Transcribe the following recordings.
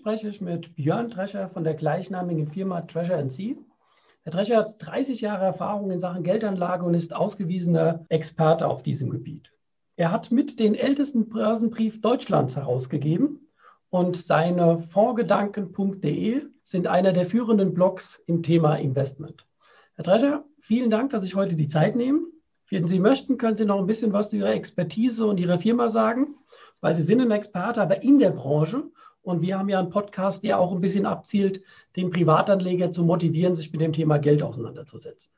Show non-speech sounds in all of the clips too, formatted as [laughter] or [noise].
Spreche ich mit Björn Drescher von der gleichnamigen Firma Treasure Sea. Herr Drescher hat 30 Jahre Erfahrung in Sachen Geldanlage und ist ausgewiesener Experte auf diesem Gebiet. Er hat mit den ältesten Börsenbrief Deutschlands herausgegeben und seine Fondsgedanken.de sind einer der führenden Blogs im Thema Investment. Herr Drescher, vielen Dank, dass Sie heute die Zeit nehmen. Wenn Sie möchten, können Sie noch ein bisschen was zu Ihrer Expertise und Ihrer Firma sagen, weil Sie sind ein Experte, aber in der Branche und wir haben ja einen Podcast, der auch ein bisschen abzielt, den Privatanleger zu motivieren, sich mit dem Thema Geld auseinanderzusetzen.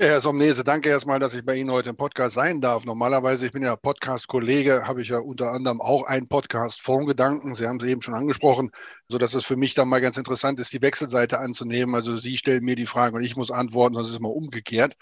Ja, Herr Somnese, danke erstmal, dass ich bei Ihnen heute im Podcast sein darf. Normalerweise, ich bin ja Podcast-Kollege, habe ich ja unter anderem auch einen Podcast Fondgedanken. Sie haben es eben schon angesprochen, sodass es für mich dann mal ganz interessant ist, die Wechselseite anzunehmen. Also Sie stellen mir die Fragen und ich muss antworten, sonst ist es mal umgekehrt.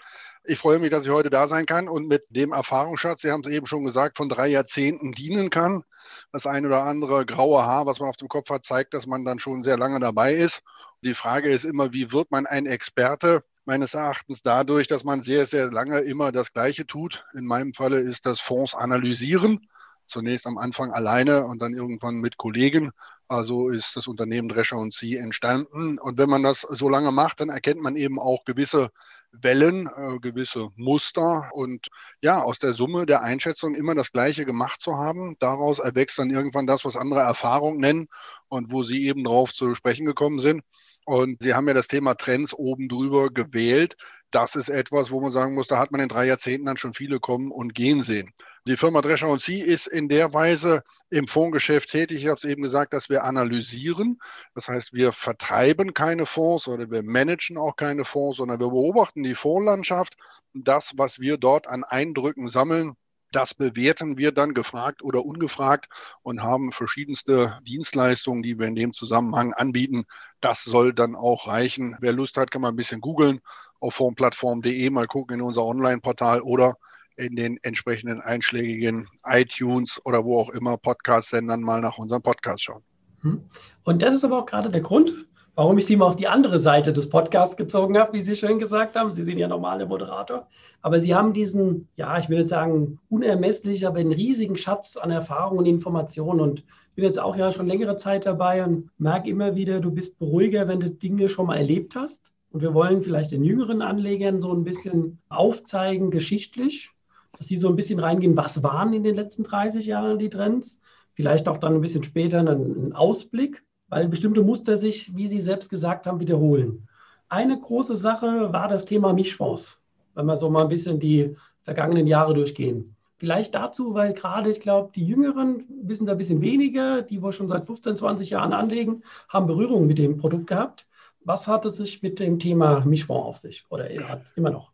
Ich freue mich, dass ich heute da sein kann und mit dem Erfahrungsschatz, Sie haben es eben schon gesagt, von drei Jahrzehnten dienen kann. Das ein oder andere graue Haar, was man auf dem Kopf hat, zeigt, dass man dann schon sehr lange dabei ist. Die Frage ist immer, wie wird man ein Experte? meines Erachtens dadurch, dass man sehr, sehr lange immer das Gleiche tut. In meinem Falle ist das Fonds analysieren. Zunächst am Anfang alleine und dann irgendwann mit Kollegen. Also ist das Unternehmen Drescher und Sie entstanden. Und wenn man das so lange macht, dann erkennt man eben auch gewisse Wellen, äh, gewisse Muster und ja, aus der Summe der Einschätzung immer das Gleiche gemacht zu haben. Daraus erwächst dann irgendwann das, was andere Erfahrung nennen und wo Sie eben drauf zu sprechen gekommen sind. Und Sie haben ja das Thema Trends oben drüber gewählt. Das ist etwas, wo man sagen muss, da hat man in drei Jahrzehnten dann schon viele kommen und gehen sehen. Die Firma Drescher und Sie ist in der Weise im Fondsgeschäft tätig. Ich habe es eben gesagt, dass wir analysieren. Das heißt, wir vertreiben keine Fonds oder wir managen auch keine Fonds, sondern wir beobachten die Fondslandschaft. Das, was wir dort an Eindrücken sammeln, das bewerten wir dann gefragt oder ungefragt und haben verschiedenste Dienstleistungen, die wir in dem Zusammenhang anbieten. Das soll dann auch reichen. Wer Lust hat, kann mal ein bisschen googeln auf formplattform.de, mal gucken in unser Online-Portal oder in den entsprechenden einschlägigen iTunes oder wo auch immer Podcast-Sendern mal nach unserem Podcast schauen. Hm. Und das ist aber auch gerade der Grund, warum ich Sie mal auf die andere Seite des Podcasts gezogen habe, wie Sie schön gesagt haben. Sie sind ja normaler Moderator. Aber Sie haben diesen, ja, ich will jetzt sagen, unermesslich, aber einen riesigen Schatz an Erfahrung und Informationen. Und ich bin jetzt auch ja schon längere Zeit dabei und merke immer wieder, du bist beruhiger, wenn du Dinge schon mal erlebt hast. Und wir wollen vielleicht den jüngeren Anlegern so ein bisschen aufzeigen, geschichtlich, dass sie so ein bisschen reingehen, was waren in den letzten 30 Jahren die Trends. Vielleicht auch dann ein bisschen später einen Ausblick weil bestimmte Muster sich, wie Sie selbst gesagt haben, wiederholen. Eine große Sache war das Thema Mischfonds, wenn wir so mal ein bisschen die vergangenen Jahre durchgehen. Vielleicht dazu, weil gerade, ich glaube, die Jüngeren wissen da ein bisschen weniger, die wohl schon seit 15, 20 Jahren anlegen, haben Berührung mit dem Produkt gehabt. Was hat es sich mit dem Thema Mischfonds auf sich oder hat es immer noch?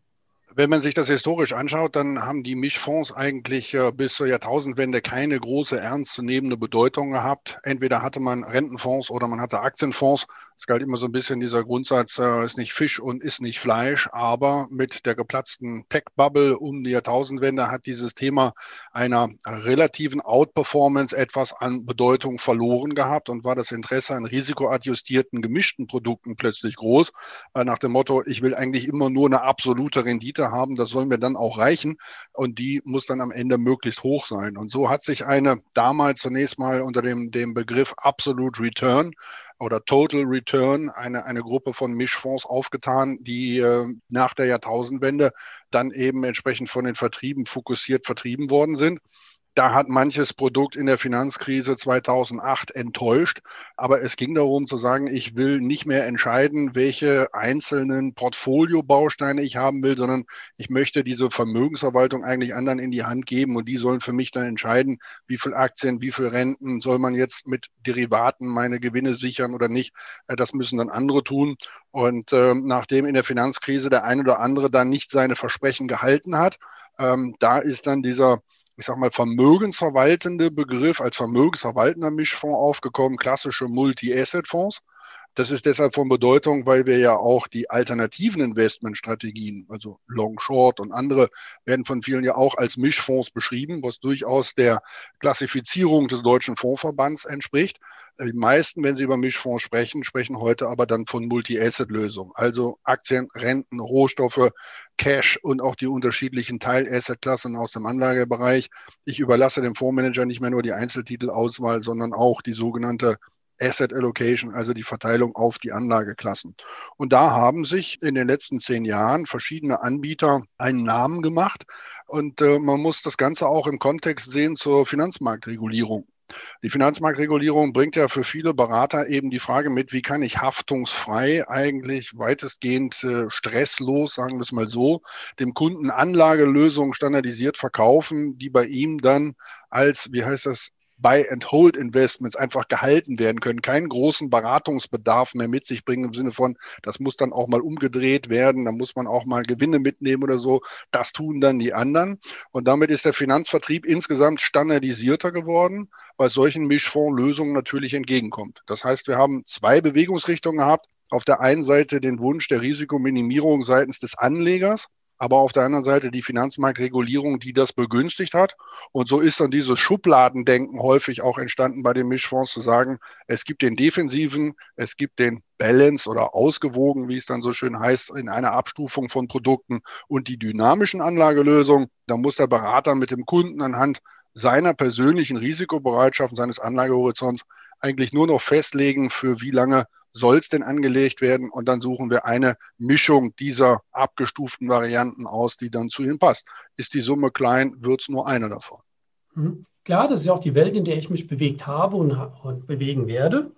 Wenn man sich das historisch anschaut, dann haben die Mischfonds eigentlich äh, bis zur Jahrtausendwende keine große ernstzunehmende Bedeutung gehabt. Entweder hatte man Rentenfonds oder man hatte Aktienfonds. Es galt immer so ein bisschen dieser Grundsatz, äh, ist nicht Fisch und ist nicht Fleisch. Aber mit der geplatzten Tech-Bubble um die Jahrtausendwende hat dieses Thema einer relativen Outperformance etwas an Bedeutung verloren gehabt und war das Interesse an risikoadjustierten, gemischten Produkten plötzlich groß. Äh, nach dem Motto, ich will eigentlich immer nur eine absolute Rendite haben, das soll mir dann auch reichen. Und die muss dann am Ende möglichst hoch sein. Und so hat sich eine damals zunächst mal unter dem, dem Begriff Absolute Return oder Total Return, eine, eine Gruppe von Mischfonds aufgetan, die äh, nach der Jahrtausendwende dann eben entsprechend von den Vertrieben fokussiert vertrieben worden sind. Da hat manches Produkt in der Finanzkrise 2008 enttäuscht. Aber es ging darum zu sagen, ich will nicht mehr entscheiden, welche einzelnen Portfoliobausteine ich haben will, sondern ich möchte diese Vermögensverwaltung eigentlich anderen in die Hand geben und die sollen für mich dann entscheiden, wie viel Aktien, wie viel Renten soll man jetzt mit Derivaten meine Gewinne sichern oder nicht. Äh, das müssen dann andere tun. Und äh, nachdem in der Finanzkrise der eine oder andere dann nicht seine Versprechen gehalten hat, ähm, da ist dann dieser ich sag mal, vermögensverwaltende Begriff als vermögensverwaltender Mischfonds aufgekommen, klassische Multi-Asset-Fonds. Das ist deshalb von Bedeutung, weil wir ja auch die alternativen Investmentstrategien, also Long, Short und andere, werden von vielen ja auch als Mischfonds beschrieben, was durchaus der Klassifizierung des Deutschen Fondsverbands entspricht. Die meisten, wenn sie über Mischfonds sprechen, sprechen heute aber dann von Multi-Asset-Lösungen, also Aktien, Renten, Rohstoffe, Cash und auch die unterschiedlichen Teil-Asset-Klassen aus dem Anlagebereich. Ich überlasse dem Fondsmanager nicht mehr nur die Einzeltitelauswahl, sondern auch die sogenannte Asset Allocation, also die Verteilung auf die Anlageklassen. Und da haben sich in den letzten zehn Jahren verschiedene Anbieter einen Namen gemacht. Und äh, man muss das Ganze auch im Kontext sehen zur Finanzmarktregulierung. Die Finanzmarktregulierung bringt ja für viele Berater eben die Frage mit, wie kann ich haftungsfrei eigentlich weitestgehend äh, stresslos, sagen wir es mal so, dem Kunden Anlagelösungen standardisiert verkaufen, die bei ihm dann als, wie heißt das, Buy-and-Hold-Investments einfach gehalten werden können, keinen großen Beratungsbedarf mehr mit sich bringen im Sinne von, das muss dann auch mal umgedreht werden, da muss man auch mal Gewinne mitnehmen oder so. Das tun dann die anderen. Und damit ist der Finanzvertrieb insgesamt standardisierter geworden, weil solchen Mischfondslösungen natürlich entgegenkommt. Das heißt, wir haben zwei Bewegungsrichtungen gehabt. Auf der einen Seite den Wunsch der Risikominimierung seitens des Anlegers, aber auf der anderen Seite die Finanzmarktregulierung, die das begünstigt hat. Und so ist dann dieses Schubladendenken häufig auch entstanden bei den Mischfonds zu sagen, es gibt den defensiven, es gibt den Balance oder ausgewogen, wie es dann so schön heißt, in einer Abstufung von Produkten und die dynamischen Anlagelösungen. Da muss der Berater mit dem Kunden anhand seiner persönlichen Risikobereitschaft und seines Anlagehorizonts eigentlich nur noch festlegen, für wie lange soll es denn angelegt werden? Und dann suchen wir eine Mischung dieser abgestuften Varianten aus, die dann zu ihnen passt. Ist die Summe klein, wird es nur eine davon. Mhm. Klar, das ist ja auch die Welt, in der ich mich bewegt habe und, und bewegen werde.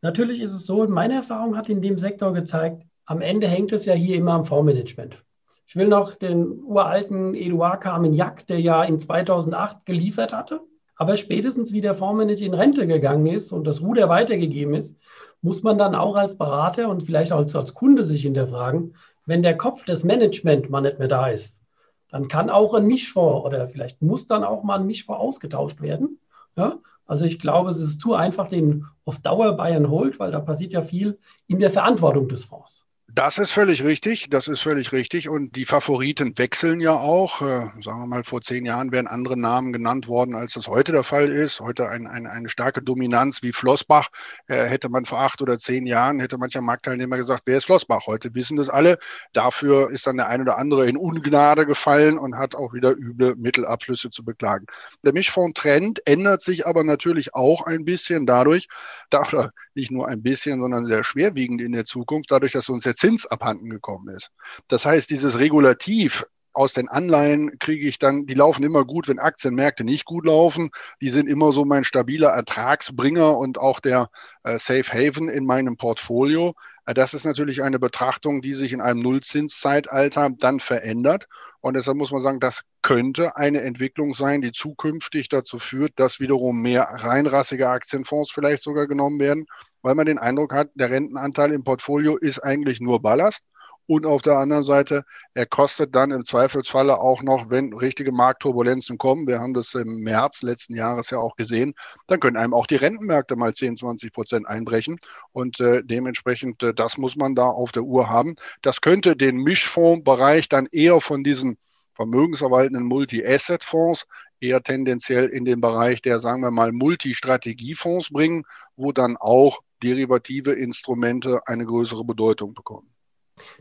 Natürlich ist es so, meine Erfahrung hat in dem Sektor gezeigt, am Ende hängt es ja hier immer am Fondsmanagement. Ich will noch den uralten Eduard Carmignac, der ja in 2008 geliefert hatte. Aber spätestens wie der Fondsmanager in Rente gegangen ist und das Ruder weitergegeben ist, muss man dann auch als Berater und vielleicht auch als Kunde sich hinterfragen, wenn der Kopf des Management mal nicht mehr da ist, dann kann auch ein Mischfonds oder vielleicht muss dann auch mal ein Mischfonds ausgetauscht werden. Ja? Also ich glaube, es ist zu einfach, den auf Dauer Bayern holt, weil da passiert ja viel in der Verantwortung des Fonds. Das ist völlig richtig, das ist völlig richtig. Und die Favoriten wechseln ja auch. Äh, sagen wir mal, vor zehn Jahren wären andere Namen genannt worden, als das heute der Fall ist. Heute ein, ein, eine starke Dominanz wie Flossbach. Äh, hätte man vor acht oder zehn Jahren, hätte mancher Marktteilnehmer gesagt, wer ist Flossbach? Heute wissen das alle. Dafür ist dann der ein oder andere in Ungnade gefallen und hat auch wieder üble Mittelabflüsse zu beklagen. Der Mischfondstrend ändert sich aber natürlich auch ein bisschen dadurch, da, nicht nur ein bisschen, sondern sehr schwerwiegend in der Zukunft, dadurch, dass uns der Zins abhanden gekommen ist. Das heißt, dieses Regulativ aus den Anleihen kriege ich dann, die laufen immer gut, wenn Aktienmärkte nicht gut laufen. Die sind immer so mein stabiler Ertragsbringer und auch der äh, Safe Haven in meinem Portfolio. Äh, das ist natürlich eine Betrachtung, die sich in einem Nullzinszeitalter dann verändert. Und deshalb muss man sagen, das könnte eine Entwicklung sein, die zukünftig dazu führt, dass wiederum mehr reinrassige Aktienfonds vielleicht sogar genommen werden, weil man den Eindruck hat, der Rentenanteil im Portfolio ist eigentlich nur Ballast. Und auf der anderen Seite, er kostet dann im Zweifelsfalle auch noch, wenn richtige Marktturbulenzen kommen, wir haben das im März letzten Jahres ja auch gesehen, dann können einem auch die Rentenmärkte mal 10, 20 Prozent einbrechen. Und äh, dementsprechend, äh, das muss man da auf der Uhr haben. Das könnte den Mischfondsbereich dann eher von diesen vermögensverwaltenden Multi-Asset-Fonds eher tendenziell in den Bereich der, sagen wir mal, Multistrategiefonds bringen, wo dann auch derivative Instrumente eine größere Bedeutung bekommen.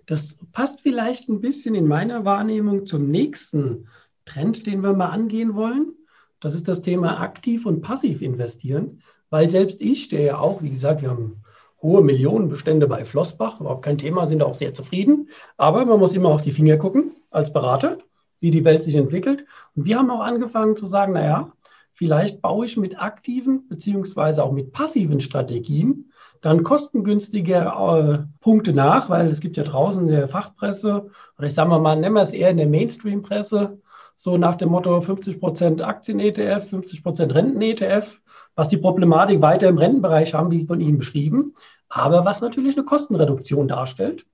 Das passt vielleicht ein bisschen in meiner Wahrnehmung zum nächsten Trend, den wir mal angehen wollen. Das ist das Thema aktiv und passiv investieren, weil selbst ich, der ja auch, wie gesagt, wir haben hohe Millionenbestände bei Flossbach, überhaupt kein Thema, sind auch sehr zufrieden. Aber man muss immer auf die Finger gucken als Berater, wie die Welt sich entwickelt. Und wir haben auch angefangen zu sagen, naja, vielleicht baue ich mit aktiven beziehungsweise auch mit passiven Strategien dann kostengünstige äh, Punkte nach, weil es gibt ja draußen in der Fachpresse, oder ich sage mal, nennen wir es eher in der Mainstream-Presse, so nach dem Motto 50% Aktien-ETF, 50% Renten-ETF, was die Problematik weiter im Rentenbereich haben, wie von Ihnen beschrieben, aber was natürlich eine Kostenreduktion darstellt,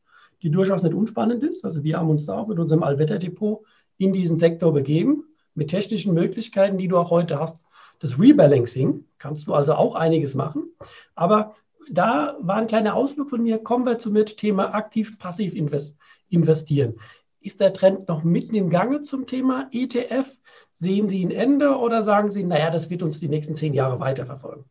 die durchaus nicht unspannend ist. Also wir haben uns da auch mit unserem Allwetterdepot in diesen Sektor begeben, mit technischen Möglichkeiten, die du auch heute hast. Das Rebalancing kannst du also auch einiges machen. Aber da war ein kleiner Ausflug von mir. Kommen wir zum Thema aktiv-passiv investieren. Ist der Trend noch mitten im Gange zum Thema ETF? Sehen Sie ein Ende oder sagen Sie, naja, das wird uns die nächsten zehn Jahre weiterverfolgen?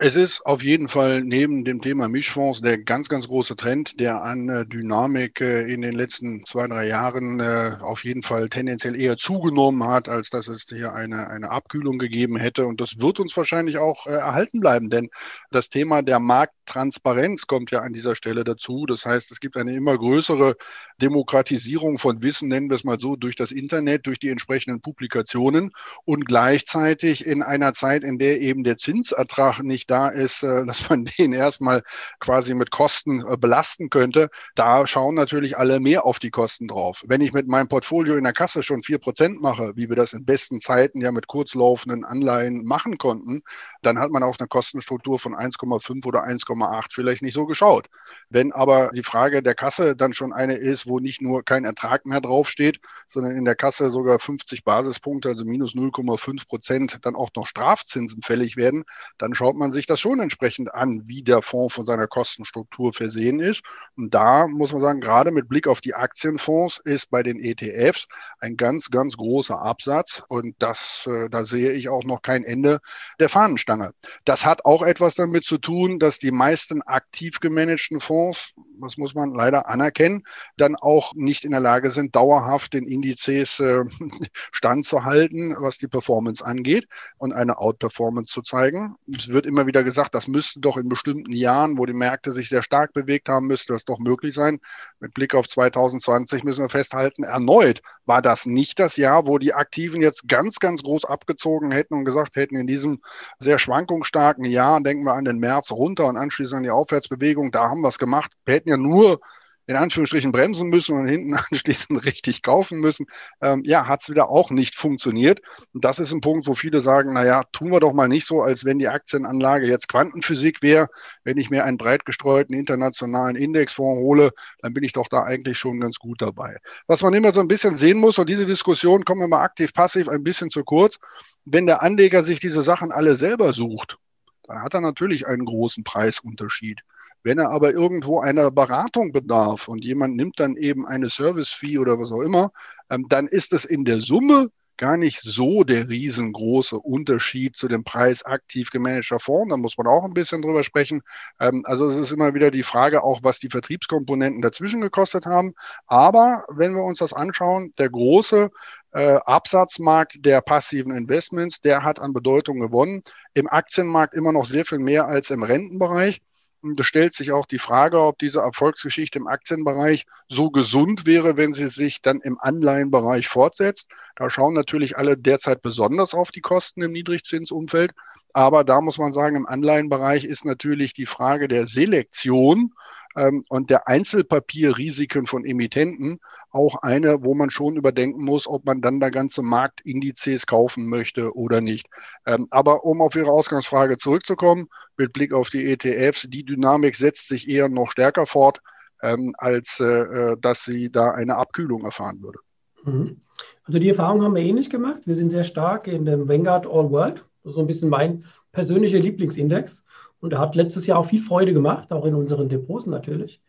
Es ist auf jeden Fall neben dem Thema Mischfonds der ganz, ganz große Trend, der an äh, Dynamik äh, in den letzten zwei, drei Jahren äh, auf jeden Fall tendenziell eher zugenommen hat, als dass es hier eine, eine Abkühlung gegeben hätte. Und das wird uns wahrscheinlich auch erhalten bleiben, denn das Thema der Markttransparenz kommt ja an dieser Stelle dazu. Das heißt, es gibt eine immer größere Demokratisierung von Wissen, nennen wir es mal so, durch das Internet, durch die entsprechenden Publikationen und gleichzeitig in einer Zeit, in der eben der Zinsertrag nicht da ist, äh, [laughs] dass man den erstmal quasi mit Kosten äh, belasten könnte, da schauen natürlich alle mehr auf die Kosten drauf. Wenn ich mit meinem Portfolio in der Kasse schon vier Prozent mache, wie wir das in besten Zeiten ja mit kurzlaufenden Anleihen machen konnten, dann hat man auf eine Kostenstruktur von 1,5 oder 1,8 vielleicht nicht so geschaut. Wenn aber die Frage der Kasse dann schon eine ist, wo nicht nur kein Ertrag mehr draufsteht, sondern in der Kasse sogar 50 Basispunkte, also minus 0,5 Prozent, dann auch noch Strafzinsen fällig werden, dann schaut man sich sich das schon entsprechend an, wie der Fonds von seiner Kostenstruktur versehen ist. Und da muss man sagen, gerade mit Blick auf die Aktienfonds ist bei den ETFs ein ganz, ganz großer Absatz. Und das, äh, da sehe ich auch noch kein Ende der Fahnenstange. Das hat auch etwas damit zu tun, dass die meisten aktiv gemanagten Fonds, das muss man leider anerkennen, dann auch nicht in der Lage sind, dauerhaft den Indizes äh, [laughs] standzuhalten, was die Performance angeht und eine Outperformance zu zeigen. Es wird immer wieder gesagt, das müsste doch in bestimmten Jahren, wo die Märkte sich sehr stark bewegt haben, müsste das doch möglich sein. Mit Blick auf 2020 müssen wir festhalten, erneut war das nicht das Jahr, wo die Aktiven jetzt ganz, ganz groß abgezogen hätten und gesagt hätten, in diesem sehr schwankungsstarken Jahr, denken wir an den März runter und anschließend an die Aufwärtsbewegung, da haben wir es gemacht. Wir hätten ja nur in Anführungsstrichen bremsen müssen und hinten [laughs] anschließend richtig kaufen müssen, ähm, ja, hat es wieder auch nicht funktioniert. Und das ist ein Punkt, wo viele sagen, naja, tun wir doch mal nicht so, als wenn die Aktienanlage jetzt Quantenphysik wäre. Wenn ich mir einen breit gestreuten internationalen Indexfonds hole, dann bin ich doch da eigentlich schon ganz gut dabei. Was man immer so ein bisschen sehen muss, und diese Diskussion kommen wir mal aktiv, passiv ein bisschen zu kurz, wenn der Anleger sich diese Sachen alle selber sucht, dann hat er natürlich einen großen Preisunterschied. Wenn er aber irgendwo einer Beratung bedarf und jemand nimmt dann eben eine Service-Fee oder was auch immer, ähm, dann ist es in der Summe gar nicht so der riesengroße Unterschied zu dem Preis aktiv gemanagter Fonds. Da muss man auch ein bisschen drüber sprechen. Ähm, also es ist immer wieder die Frage auch, was die Vertriebskomponenten dazwischen gekostet haben. Aber wenn wir uns das anschauen, der große äh, Absatzmarkt der passiven Investments, der hat an Bedeutung gewonnen. Im Aktienmarkt immer noch sehr viel mehr als im Rentenbereich. Da stellt sich auch die Frage, ob diese Erfolgsgeschichte im Aktienbereich so gesund wäre, wenn sie sich dann im Anleihenbereich fortsetzt. Da schauen natürlich alle derzeit besonders auf die Kosten im Niedrigzinsumfeld. Aber da muss man sagen, im Anleihenbereich ist natürlich die Frage der Selektion ähm, und der Einzelpapierrisiken von Emittenten auch eine, wo man schon überdenken muss, ob man dann da ganze Marktindizes kaufen möchte oder nicht. Ähm, aber um auf Ihre Ausgangsfrage zurückzukommen, mit Blick auf die ETFs, die Dynamik setzt sich eher noch stärker fort, ähm, als äh, äh, dass sie da eine Abkühlung erfahren würde. Mhm. Also die Erfahrung haben wir ähnlich gemacht. Wir sind sehr stark in dem Vanguard All World. So ein bisschen mein persönlicher Lieblingsindex. Und er hat letztes Jahr auch viel Freude gemacht, auch in unseren Depots natürlich.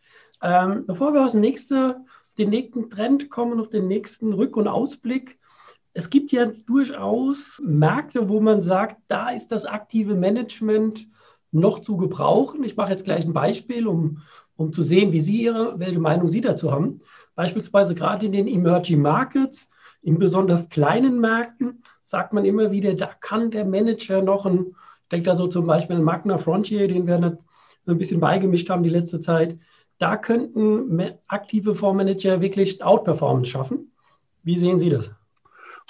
Ähm, bevor wir aufs nächste, den nächsten Trend kommen, auf den nächsten Rück- und Ausblick. Es gibt ja durchaus Märkte, wo man sagt, da ist das aktive Management noch zu gebrauchen. Ich mache jetzt gleich ein Beispiel, um, um zu sehen, wie Sie Ihre, welche Meinung Sie dazu haben. Beispielsweise gerade in den Emerging Markets, in besonders kleinen Märkten, sagt man immer wieder, da kann der Manager noch ein denke da so zum Beispiel an Magna Frontier, den wir ein bisschen beigemischt haben die letzte Zeit. Da könnten aktive Fondsmanager wirklich Outperformance schaffen. Wie sehen Sie das?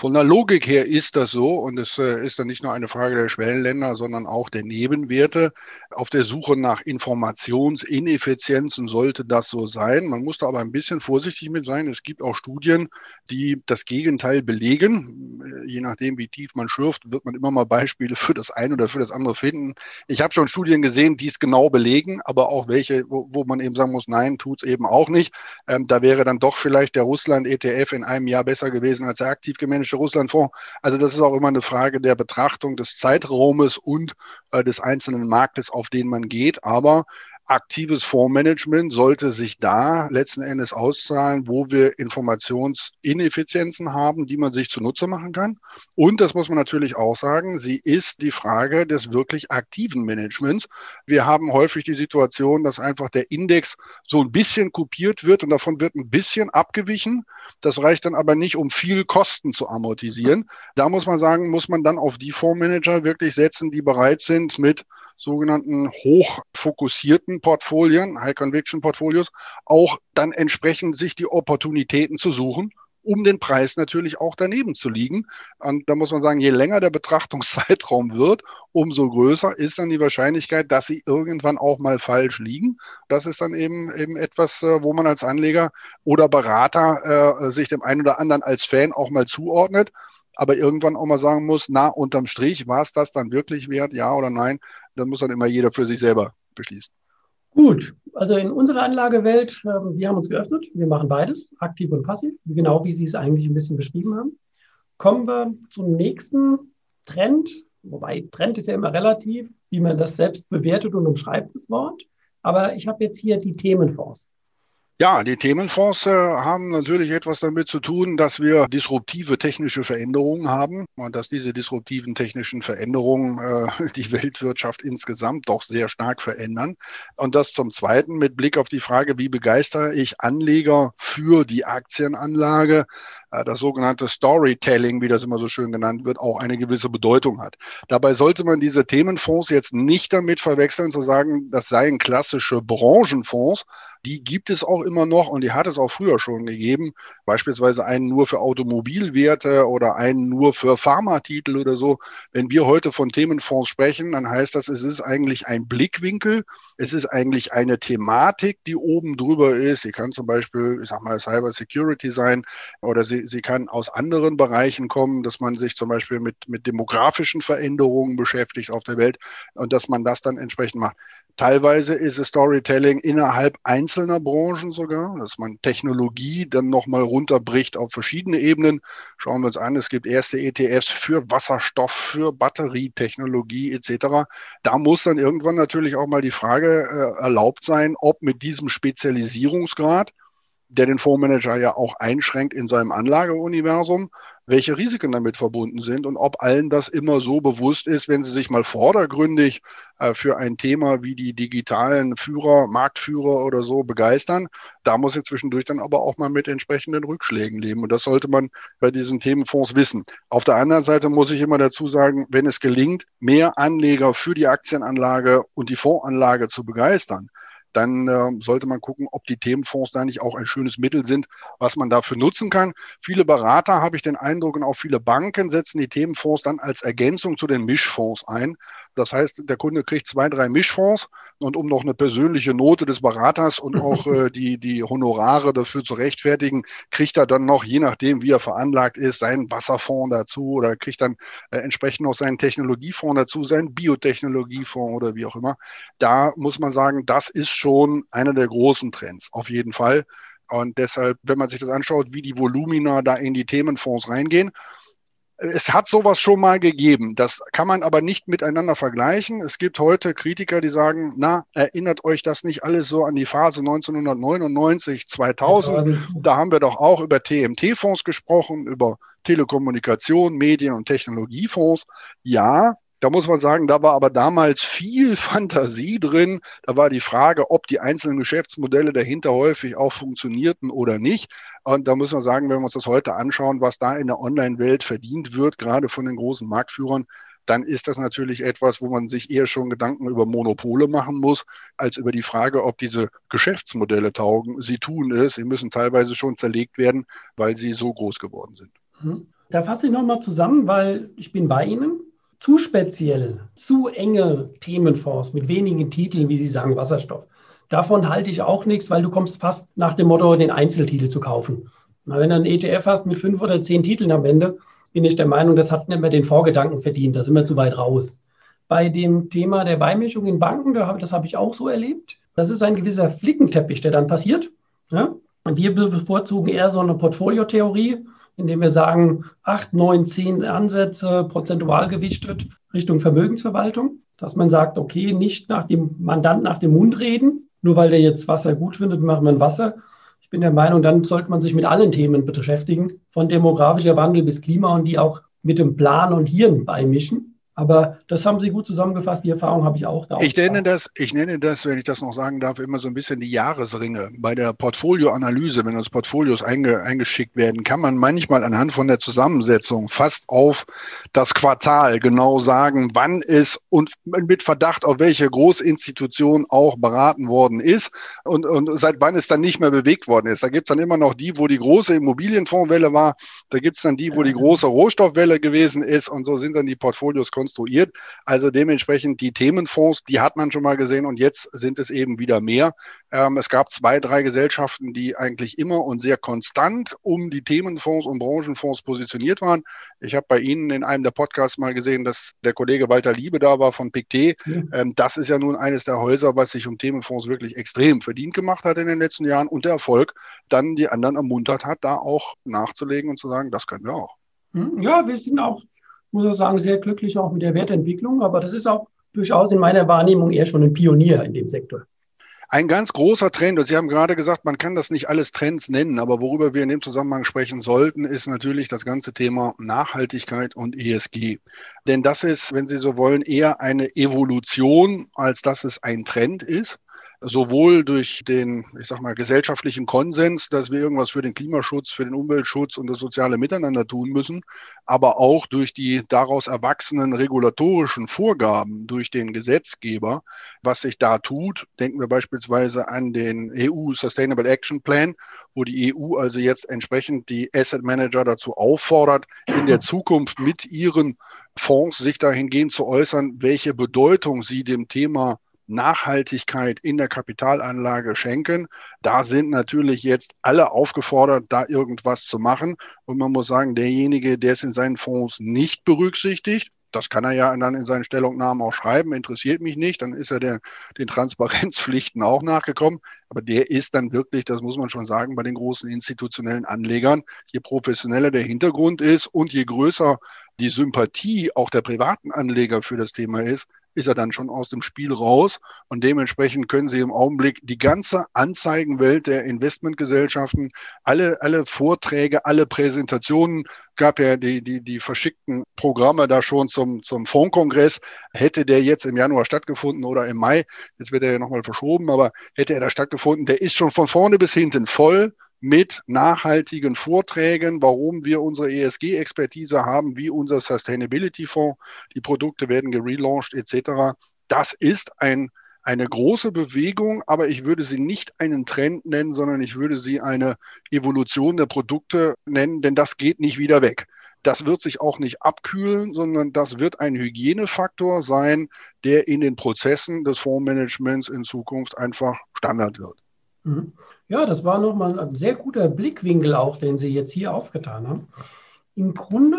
Von der Logik her ist das so und es äh, ist dann nicht nur eine Frage der Schwellenländer, sondern auch der Nebenwerte. Auf der Suche nach Informationsineffizienzen sollte das so sein. Man muss da aber ein bisschen vorsichtig mit sein. Es gibt auch Studien, die das Gegenteil belegen. Je nachdem, wie tief man schürft, wird man immer mal Beispiele für das eine oder für das andere finden. Ich habe schon Studien gesehen, die es genau belegen, aber auch welche, wo, wo man eben sagen muss, nein, tut es eben auch nicht. Ähm, da wäre dann doch vielleicht der Russland-ETF in einem Jahr besser gewesen als der aktiv gemanagte amerikanische Russlandfonds. Also das ist auch immer eine Frage der Betrachtung des Zeitraumes und äh, des einzelnen Marktes, auf den man geht. Aber aktives Fondsmanagement sollte sich da letzten Endes auszahlen, wo wir Informationsineffizienzen haben, die man sich zunutze machen kann. Und das muss man natürlich auch sagen, sie ist die Frage des wirklich aktiven Managements. Wir haben häufig die Situation, dass einfach der Index so ein bisschen kopiert wird und davon wird ein bisschen abgewichen. Das reicht dann aber nicht, um viel Kosten zu amortisieren. Da muss man sagen, muss man dann auf die Fondsmanager wirklich setzen, die bereit sind, mit sogenannten hochfokussierten Portfolien, High Conviction Portfolios, auch dann entsprechend sich die Opportunitäten zu suchen, um den Preis natürlich auch daneben zu liegen. Und da muss man sagen, je länger der Betrachtungszeitraum wird, umso größer ist dann die Wahrscheinlichkeit, dass sie irgendwann auch mal falsch liegen. Das ist dann eben, eben etwas, äh, wo man als Anleger oder Berater äh, sich dem einen oder anderen als Fan auch mal zuordnet aber irgendwann auch mal sagen muss, na, unterm Strich, war es das dann wirklich wert, ja oder nein? Das muss dann immer jeder für sich selber beschließen. Gut, also in unserer Anlagewelt, ähm, wir haben uns geöffnet, wir machen beides, aktiv und passiv, genau wie Sie es eigentlich ein bisschen beschrieben haben. Kommen wir zum nächsten Trend, wobei Trend ist ja immer relativ, wie man das selbst bewertet und umschreibt, das Wort. Aber ich habe jetzt hier die Themenfonds. Ja, die Themenfonds äh, haben natürlich etwas damit zu tun, dass wir disruptive technische Veränderungen haben und dass diese disruptiven technischen Veränderungen äh, [laughs] die Weltwirtschaft insgesamt doch sehr stark verändern. Und das zum Zweiten mit Blick auf die Frage, wie begeistere ich Anleger für die Aktienanlage, äh, das sogenannte Storytelling, wie das immer so schön genannt wird, auch eine gewisse Bedeutung hat. Dabei sollte man diese Themenfonds jetzt nicht damit verwechseln, zu sagen, das seien klassische Branchenfonds, die gibt es auch immer noch und die hat es auch früher schon gegeben. Beispielsweise einen nur für Automobilwerte oder einen nur für Pharmatitel oder so. Wenn wir heute von Themenfonds sprechen, dann heißt das, es ist eigentlich ein Blickwinkel. Es ist eigentlich eine Thematik, die oben drüber ist. Sie kann zum Beispiel, ich sag mal, Cyber Security sein oder sie, sie kann aus anderen Bereichen kommen, dass man sich zum Beispiel mit, mit demografischen Veränderungen beschäftigt auf der Welt und dass man das dann entsprechend macht. Teilweise ist es Storytelling innerhalb einzelner Branchen sogar, dass man Technologie dann nochmal runterbricht auf verschiedene Ebenen. Schauen wir uns an, es gibt erste ETFs für Wasserstoff, für Batterietechnologie etc. Da muss dann irgendwann natürlich auch mal die Frage äh, erlaubt sein, ob mit diesem Spezialisierungsgrad der den Fondsmanager ja auch einschränkt in seinem Anlageuniversum, welche Risiken damit verbunden sind und ob allen das immer so bewusst ist, wenn sie sich mal vordergründig äh, für ein Thema wie die digitalen Führer, Marktführer oder so begeistern. Da muss sie zwischendurch dann aber auch mal mit entsprechenden Rückschlägen leben. Und das sollte man bei diesen Themenfonds wissen. Auf der anderen Seite muss ich immer dazu sagen, wenn es gelingt, mehr Anleger für die Aktienanlage und die Fondsanlage zu begeistern, dann äh, sollte man gucken, ob die Themenfonds da nicht auch ein schönes Mittel sind, was man dafür nutzen kann. Viele Berater, habe ich den Eindruck, und auch viele Banken setzen die Themenfonds dann als Ergänzung zu den Mischfonds ein. Das heißt, der Kunde kriegt zwei, drei Mischfonds und um noch eine persönliche Note des Beraters und [laughs] auch äh, die, die Honorare dafür zu rechtfertigen, kriegt er dann noch, je nachdem, wie er veranlagt ist, seinen Wasserfonds dazu oder kriegt dann äh, entsprechend noch seinen Technologiefonds dazu, seinen Biotechnologiefonds oder wie auch immer. Da muss man sagen, das ist schon einer der großen Trends, auf jeden Fall. Und deshalb, wenn man sich das anschaut, wie die Volumina da in die Themenfonds reingehen, es hat sowas schon mal gegeben. Das kann man aber nicht miteinander vergleichen. Es gibt heute Kritiker, die sagen, na, erinnert euch das nicht alles so an die Phase 1999, 2000? Da haben wir doch auch über TMT-Fonds gesprochen, über Telekommunikation, Medien- und Technologiefonds. Ja, da muss man sagen, da war aber damals viel [laughs] Fantasie drin. Da war die Frage, ob die einzelnen Geschäftsmodelle dahinter häufig auch funktionierten oder nicht. Und da muss man sagen, wenn wir uns das heute anschauen, was da in der Online-Welt verdient wird, gerade von den großen Marktführern, dann ist das natürlich etwas, wo man sich eher schon Gedanken über Monopole machen muss, als über die Frage, ob diese Geschäftsmodelle taugen. Sie tun es, sie müssen teilweise schon zerlegt werden, weil sie so groß geworden sind. Da fasse ich nochmal zusammen, weil ich bin bei Ihnen zu speziell, zu enge Themenfonds mit wenigen Titeln, wie Sie sagen, Wasserstoff. Davon halte ich auch nichts, weil du kommst fast nach dem Motto, den Einzeltitel zu kaufen. Wenn du einen ETF hast mit fünf oder zehn Titeln am Ende, bin ich der Meinung, das hat nicht mehr den Vorgedanken verdient. Da sind wir zu weit raus. Bei dem Thema der Beimischung in Banken, das habe ich auch so erlebt. Das ist ein gewisser Flickenteppich, der dann passiert. Wir bevorzugen eher so eine Portfoliotheorie indem wir sagen, acht, neun, zehn Ansätze prozentual gewichtet Richtung Vermögensverwaltung, dass man sagt, okay, nicht nach dem Mandant nach dem Mund reden, nur weil der jetzt Wasser gut findet, machen wir ein Wasser. Ich bin der Meinung, dann sollte man sich mit allen Themen beschäftigen, von demografischer Wandel bis Klima und die auch mit dem Plan und Hirn beimischen. Aber das haben Sie gut zusammengefasst. Die Erfahrung habe ich auch da. Ich nenne das, ich nenne das, wenn ich das noch sagen darf, immer so ein bisschen die Jahresringe. Bei der Portfolioanalyse, wenn uns Portfolios einge, eingeschickt werden, kann man manchmal anhand von der Zusammensetzung fast auf das Quartal genau sagen, wann es und mit Verdacht auf welche Großinstitution auch beraten worden ist und, und seit wann es dann nicht mehr bewegt worden ist. Da gibt es dann immer noch die, wo die große Immobilienfondswelle war. Da gibt es dann die, wo die große Rohstoffwelle gewesen ist. Und so sind dann die Portfolios konstruiert konstruiert. Also dementsprechend die Themenfonds, die hat man schon mal gesehen und jetzt sind es eben wieder mehr. Ähm, es gab zwei, drei Gesellschaften, die eigentlich immer und sehr konstant um die Themenfonds und Branchenfonds positioniert waren. Ich habe bei Ihnen in einem der Podcasts mal gesehen, dass der Kollege Walter Liebe da war von PICT. Ja. Ähm, das ist ja nun eines der Häuser, was sich um Themenfonds wirklich extrem verdient gemacht hat in den letzten Jahren und der Erfolg dann die anderen ermuntert hat, da auch nachzulegen und zu sagen, das können wir auch. Hm, ja, wir sind auch muss ich sagen, sehr glücklich auch mit der Wertentwicklung. Aber das ist auch durchaus in meiner Wahrnehmung eher schon ein Pionier in dem Sektor. Ein ganz großer Trend, und Sie haben gerade gesagt, man kann das nicht alles Trends nennen, aber worüber wir in dem Zusammenhang sprechen sollten, ist natürlich das ganze Thema Nachhaltigkeit und ESG. Denn das ist, wenn Sie so wollen, eher eine Evolution, als dass es ein Trend ist sowohl durch den, ich sag mal, gesellschaftlichen Konsens, dass wir irgendwas für den Klimaschutz, für den Umweltschutz und das soziale Miteinander tun müssen, aber auch durch die daraus erwachsenen regulatorischen Vorgaben durch den Gesetzgeber, was sich da tut. Denken wir beispielsweise an den EU Sustainable Action Plan, wo die EU also jetzt entsprechend die Asset Manager dazu auffordert, in der Zukunft mit ihren Fonds sich dahingehend zu äußern, welche Bedeutung sie dem Thema Nachhaltigkeit in der Kapitalanlage schenken. Da sind natürlich jetzt alle aufgefordert, da irgendwas zu machen. Und man muss sagen, derjenige, der es in seinen Fonds nicht berücksichtigt, das kann er ja dann in seinen Stellungnahmen auch schreiben, interessiert mich nicht, dann ist er der, den Transparenzpflichten auch nachgekommen. Aber der ist dann wirklich, das muss man schon sagen, bei den großen institutionellen Anlegern, je professioneller der Hintergrund ist und je größer die Sympathie auch der privaten Anleger für das Thema ist, ist er dann schon aus dem Spiel raus. Und dementsprechend können Sie im Augenblick die ganze Anzeigenwelt der Investmentgesellschaften, alle, alle Vorträge, alle Präsentationen, gab ja die, die, die verschickten Programme da schon zum, zum Fondskongress. Hätte der jetzt im Januar stattgefunden oder im Mai, jetzt wird er ja nochmal verschoben, aber hätte er da stattgefunden, der ist schon von vorne bis hinten voll mit nachhaltigen Vorträgen, warum wir unsere ESG-Expertise haben, wie unser Sustainability-Fonds. Die Produkte werden gelauncht etc. Das ist ein, eine große Bewegung, aber ich würde sie nicht einen Trend nennen, sondern ich würde sie eine Evolution der Produkte nennen, denn das geht nicht wieder weg. Das wird sich auch nicht abkühlen, sondern das wird ein Hygienefaktor sein, der in den Prozessen des Fondsmanagements in Zukunft einfach Standard wird. Mhm. Ja, das war nochmal ein sehr guter Blickwinkel auch, den Sie jetzt hier aufgetan haben. Im Grunde,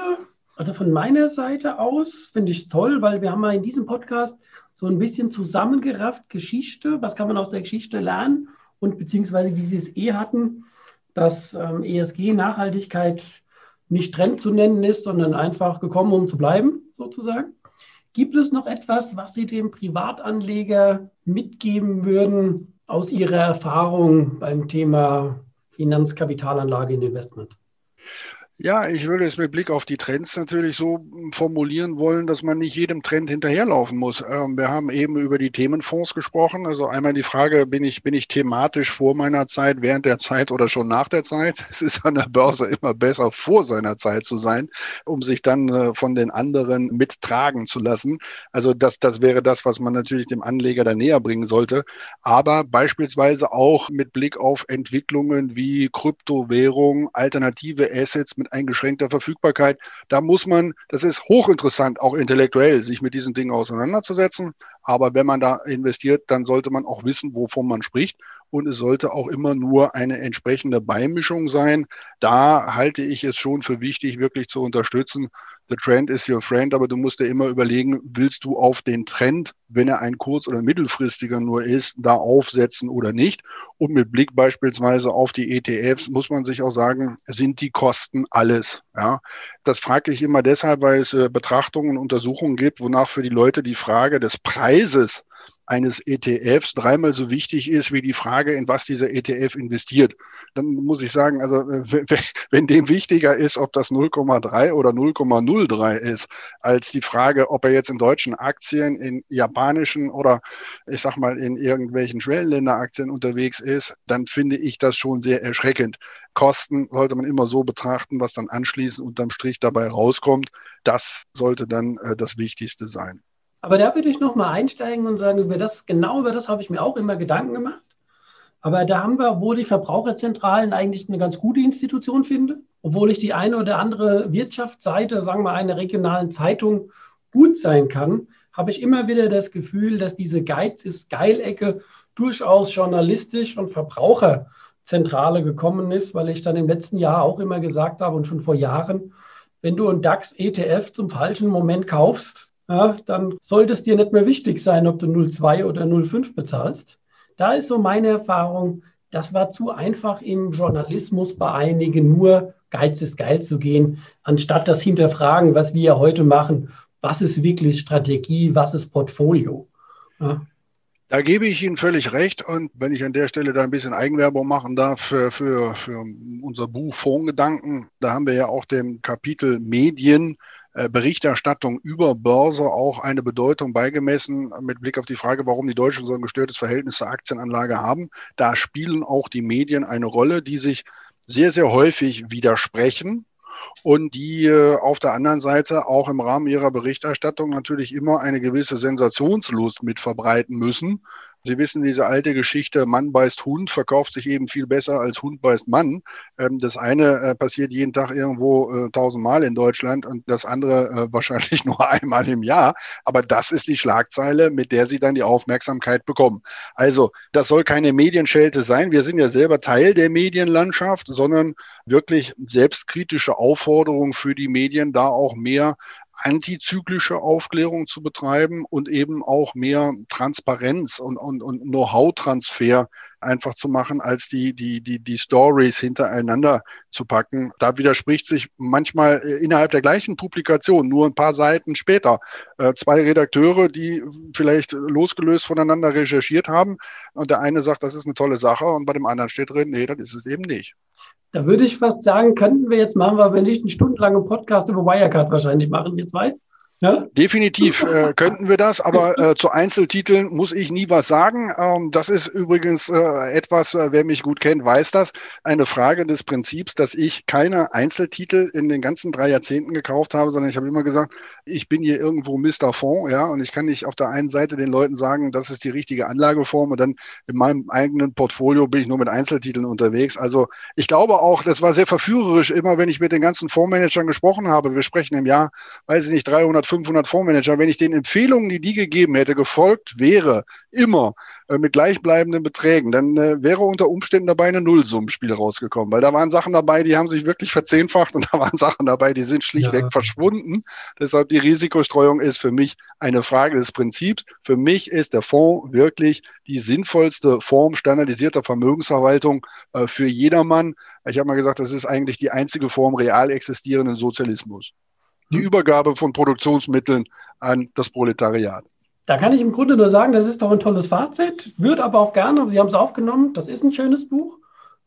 also von meiner Seite aus, finde ich es toll, weil wir haben ja in diesem Podcast so ein bisschen zusammengerafft Geschichte, was kann man aus der Geschichte lernen und beziehungsweise wie Sie es eh hatten, dass ähm, ESG Nachhaltigkeit nicht Trend zu nennen ist, sondern einfach gekommen, um zu bleiben, sozusagen. Gibt es noch etwas, was Sie dem Privatanleger mitgeben würden, aus Ihrer Erfahrung beim Thema Finanzkapitalanlage in Investment? Ja, ich würde es mit Blick auf die Trends natürlich so formulieren wollen, dass man nicht jedem Trend hinterherlaufen muss. Ähm, wir haben eben über die Themenfonds gesprochen. Also einmal die Frage, bin ich, bin ich thematisch vor meiner Zeit, während der Zeit oder schon nach der Zeit? [laughs] Es ist an der Börse immer besser, vor seiner Zeit zu sein, um sich dann äh, von den anderen mittragen zu lassen. Also das, das wäre das, was man natürlich dem Anleger da näher bringen sollte. Aber beispielsweise auch mit Blick auf Entwicklungen wie Kryptowährung, alternative Assets mit eingeschränkter Verfügbarkeit. Da muss man, das ist hochinteressant, auch intellektuell, sich mit diesen Dingen auseinanderzusetzen. Aber wenn man da investiert, dann sollte man auch wissen, wovon man spricht. Und es sollte auch immer nur eine entsprechende Beimischung sein. Da halte ich es schon für wichtig, wirklich zu unterstützen, the trend is your friend, aber du musst dir immer überlegen, willst du auf den Trend, wenn er ein kurz- oder mittelfristiger nur ist, da aufsetzen oder nicht? Und mit Blick beispielsweise auf die ETFs muss man sich auch sagen, sind die Kosten alles? Ja, das frage ich immer deshalb, weil es äh, Betrachtungen und Untersuchungen gibt, wonach für die Leute die Frage des Preises eines ETFs dreimal so wichtig ist wie die Frage, in was dieser ETF investiert. Dann muss ich sagen, also wenn dem wichtiger ist, ob das 0,3 oder 0,03 ist, als die Frage, ob er jetzt in deutschen Aktien, in japanischen oder ich sag mal in irgendwelchen Schwellenländeraktien unterwegs ist, dann finde ich das schon sehr erschreckend. Kosten sollte man immer so betrachten, was dann anschließend unterm Strich dabei rauskommt. Das sollte dann äh, das Wichtigste sein. Aber da würde ich nochmal einsteigen und sagen, über das, genau über das habe ich mir auch immer Gedanken gemacht. Aber da haben wir, obwohl ich Verbraucherzentralen eigentlich eine ganz gute Institution finde, obwohl ich die eine oder andere Wirtschaftsseite, sagen wir einer regionalen Zeitung, gut sein kann, habe ich immer wieder das Gefühl, dass diese Geiz ist Geilecke durchaus journalistisch und Verbraucherzentrale gekommen ist, weil ich dann im letzten Jahr auch immer gesagt habe und schon vor Jahren, wenn du ein DAX ETF zum falschen Moment kaufst, ja, dann sollte es dir nicht mehr wichtig sein, ob du 0,2 oder 0,5 bezahlst. Da ist so meine Erfahrung, das war zu einfach im Journalismus bei einigen nur Geiz ist geil zu gehen, anstatt das hinterfragen, was wir heute machen. Was ist wirklich Strategie? Was ist Portfolio? Ja. Da gebe ich Ihnen völlig recht. Und wenn ich an der Stelle da ein bisschen Eigenwerbung machen darf für, für, für unser Buch Fondgedanken, da haben wir ja auch dem Kapitel Medien Berichterstattung über Börse auch eine Bedeutung beigemessen mit Blick auf die Frage, warum die Deutschen so ein gestörtes Verhältnis zur Aktienanlage haben. Da spielen auch die Medien eine Rolle, die sich sehr, sehr häufig widersprechen und die äh, auf der anderen Seite auch im Rahmen ihrer Berichterstattung natürlich immer eine gewisse Sensationslust mit verbreiten müssen, Sie wissen, diese alte Geschichte, Mann beißt Hund, verkauft sich eben viel besser als Hund beißt Mann. Ähm, das eine äh, passiert jeden Tag irgendwo äh, tausendmal in Deutschland und das andere äh, [laughs] wahrscheinlich nur einmal im Jahr. Aber das ist die Schlagzeile, mit der Sie dann die Aufmerksamkeit bekommen. Also, das soll keine Medienschelte sein. Wir sind ja selber Teil der Medienlandschaft, sondern wirklich selbstkritische Aufforderung für die Medien, da auch mehr antizyklische Aufklärung zu betreiben und eben auch mehr Transparenz und, und, und Know-how-Transfer einfach zu machen, als die, die, die, die Stories hintereinander zu packen. Da widerspricht sich manchmal äh, innerhalb der gleichen Publikation, nur ein paar Seiten später, äh, zwei Redakteure, die vielleicht losgelöst voneinander recherchiert haben. Und der eine sagt, das ist eine tolle Sache, und bei dem anderen steht drin, nee, das ist es eben nicht. Da würde ich fast sagen, könnten wir jetzt machen, weil wir nicht einen stundenlangen Podcast über Wirecard wahrscheinlich machen, wir zwei. Ja? Definitiv äh, könnten wir das, aber äh, zu Einzeltiteln muss ich nie was sagen. Ähm, das ist übrigens äh, etwas, äh, wer mich gut kennt, weiß das, eine Frage des Prinzips, dass ich keine Einzeltitel in den ganzen drei Jahrzehnten gekauft habe, sondern ich habe immer gesagt, ich bin hier irgendwo Mr. Fonds, ja, und ich kann nicht auf der einen Seite den Leuten sagen, das ist die richtige Anlageform und dann in meinem eigenen Portfolio bin ich nur mit Einzeltiteln unterwegs. Also ich glaube auch, das war sehr verführerisch, immer wenn ich mit den ganzen Fondsmanagern gesprochen habe. Wir sprechen im Jahr, weiß ich nicht, 300 500 Fondsmanager, wenn ich den Empfehlungen, die die gegeben hätte, gefolgt wäre, immer äh, mit gleichbleibenden Beträgen, dann äh, wäre unter Umständen dabei eine Nullsummenspiel rausgekommen, weil da waren Sachen dabei, die haben sich wirklich verzehnfacht und [laughs] da waren Sachen dabei, die sind schlichtweg ja. verschwunden. Deshalb die Risikostreuung ist für mich eine Frage des Prinzips. Für mich ist der Fonds wirklich die sinnvollste Form standardisierter Vermögensverwaltung äh, für jedermann. Ich habe mal gesagt, das ist eigentlich die einzige Form real existierenden Sozialismus die Übergabe von Produktionsmitteln an das Proletariat. Da kann ich im Grunde nur sagen, das ist doch ein tolles Fazit. Würde aber auch gerne, Sie haben es aufgenommen, das ist ein schönes Buch.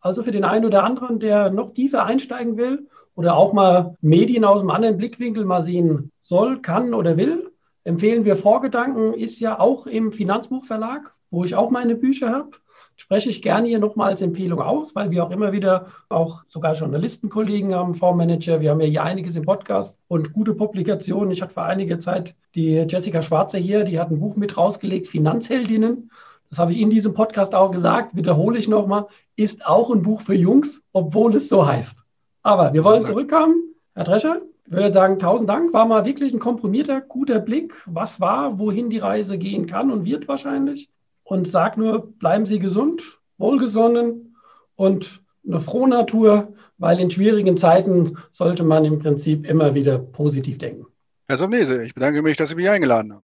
Also für den einen oder anderen, der noch tiefer einsteigen will oder auch mal Medien aus einem anderen Blickwinkel mal sehen soll, kann oder will, empfehlen wir Vorgedanken, ist ja auch im Finanzbuchverlag, wo ich auch meine Bücher habe spreche ich gerne hier nochmal als Empfehlung aus, weil wir auch immer wieder auch sogar Journalistenkollegen haben, Fondsmanager. Wir haben ja hier einiges im Podcast und gute Publikationen. Ich hatte vor einiger Zeit die Jessica Schwarze hier, die hat ein Buch mit rausgelegt, Finanzheldinnen. Das habe ich in diesem Podcast auch gesagt, wiederhole ich nochmal, ist auch ein Buch für Jungs, obwohl es so heißt. Aber wir wollen zurückkommen. Herr Drescher, ich würde sagen, tausend Dank. War mal wirklich ein komprimierter, guter Blick. Was war, wohin die Reise gehen kann und wird wahrscheinlich und sage nur, bleiben Sie gesund, wohlgesonnen und eine Frohnatur, weil in schwierigen Zeiten sollte man im Prinzip immer wieder positiv denken. Herr Somnese, ich bedanke mich, dass Sie mich eingeladen haben.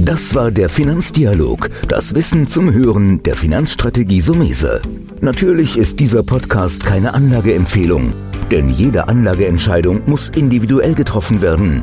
Das war der Finanzdialog, das Wissen zum Hören der Finanzstrategie Sumese. Natürlich ist dieser Podcast keine Anlageempfehlung, denn jede Anlageentscheidung muss individuell getroffen werden.